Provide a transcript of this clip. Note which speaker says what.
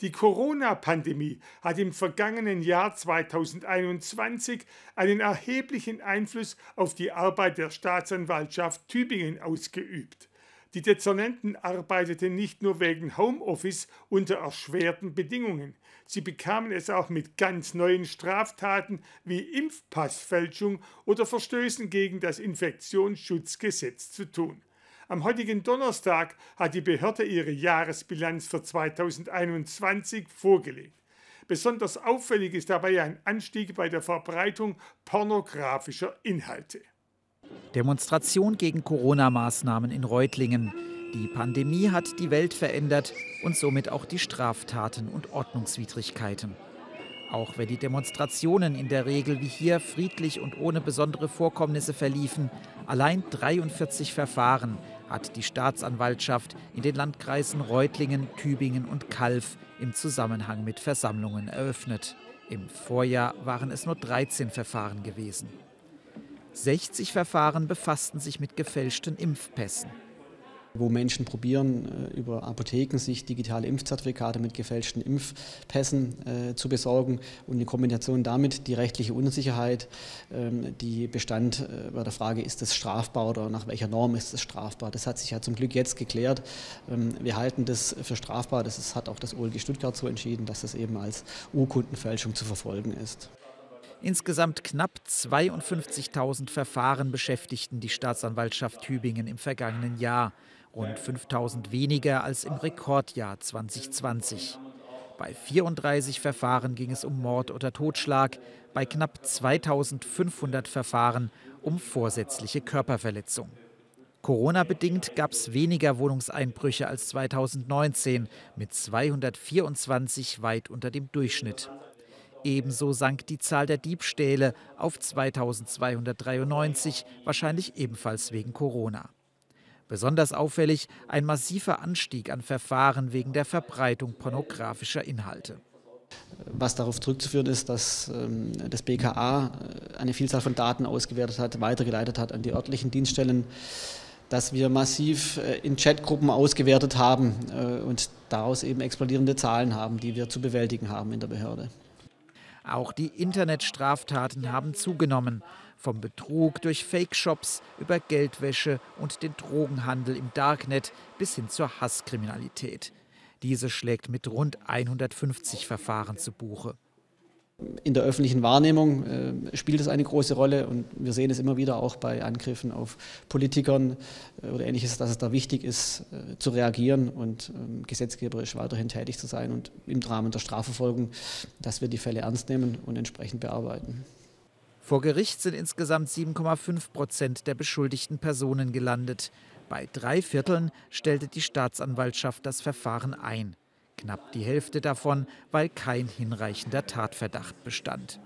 Speaker 1: Die Corona-Pandemie hat im vergangenen Jahr 2021 einen erheblichen Einfluss auf die Arbeit der Staatsanwaltschaft Tübingen ausgeübt. Die Dezernenten arbeiteten nicht nur wegen Homeoffice unter erschwerten Bedingungen, sie bekamen es auch mit ganz neuen Straftaten wie Impfpassfälschung oder Verstößen gegen das Infektionsschutzgesetz zu tun. Am heutigen Donnerstag hat die Behörde ihre Jahresbilanz für 2021 vorgelegt. Besonders auffällig ist dabei ein Anstieg bei der Verbreitung pornografischer Inhalte.
Speaker 2: Demonstration gegen Corona-Maßnahmen in Reutlingen. Die Pandemie hat die Welt verändert und somit auch die Straftaten und Ordnungswidrigkeiten. Auch wenn die Demonstrationen in der Regel wie hier friedlich und ohne besondere Vorkommnisse verliefen, allein 43 Verfahren hat die Staatsanwaltschaft in den Landkreisen Reutlingen, Tübingen und Kalf im Zusammenhang mit Versammlungen eröffnet. Im Vorjahr waren es nur 13 Verfahren gewesen. 60 Verfahren befassten sich mit gefälschten Impfpässen
Speaker 3: wo Menschen probieren, äh, über Apotheken sich digitale Impfzertifikate mit gefälschten Impfpässen äh, zu besorgen und in Kombination damit die rechtliche Unsicherheit, ähm, die bestand äh, bei der Frage, ist das strafbar oder nach welcher Norm ist es strafbar. Das hat sich ja zum Glück jetzt geklärt. Ähm, wir halten das für strafbar. Das hat auch das OLG Stuttgart so entschieden, dass das eben als Urkundenfälschung zu verfolgen ist.
Speaker 2: Insgesamt knapp 52.000 Verfahren beschäftigten die Staatsanwaltschaft Tübingen im vergangenen Jahr rund 5000 weniger als im Rekordjahr 2020. Bei 34 Verfahren ging es um Mord oder Totschlag, bei knapp 2500 Verfahren um vorsätzliche Körperverletzung. Corona-bedingt gab es weniger Wohnungseinbrüche als 2019 mit 224 weit unter dem Durchschnitt. Ebenso sank die Zahl der Diebstähle auf 2293, wahrscheinlich ebenfalls wegen Corona. Besonders auffällig ein massiver Anstieg an Verfahren wegen der Verbreitung pornografischer Inhalte.
Speaker 3: Was darauf zurückzuführen ist, dass ähm, das BKA äh, eine Vielzahl von Daten ausgewertet hat, weitergeleitet hat an die örtlichen Dienststellen, dass wir massiv äh, in Chatgruppen ausgewertet haben äh, und daraus eben explodierende Zahlen haben, die wir zu bewältigen haben in der Behörde.
Speaker 2: Auch die Internetstraftaten haben zugenommen. Vom Betrug durch Fake-Shops über Geldwäsche und den Drogenhandel im Darknet bis hin zur Hasskriminalität. Diese schlägt mit rund 150 Verfahren zu Buche.
Speaker 3: In der öffentlichen Wahrnehmung äh, spielt es eine große Rolle und wir sehen es immer wieder auch bei Angriffen auf Politikern äh, oder ähnliches, dass es da wichtig ist, äh, zu reagieren und ähm, gesetzgeberisch weiterhin tätig zu sein und im Rahmen der Strafverfolgung, dass wir die Fälle ernst nehmen und entsprechend bearbeiten.
Speaker 2: Vor Gericht sind insgesamt 7,5 Prozent der beschuldigten Personen gelandet. Bei drei Vierteln stellte die Staatsanwaltschaft das Verfahren ein. Knapp die Hälfte davon, weil kein hinreichender Tatverdacht bestand.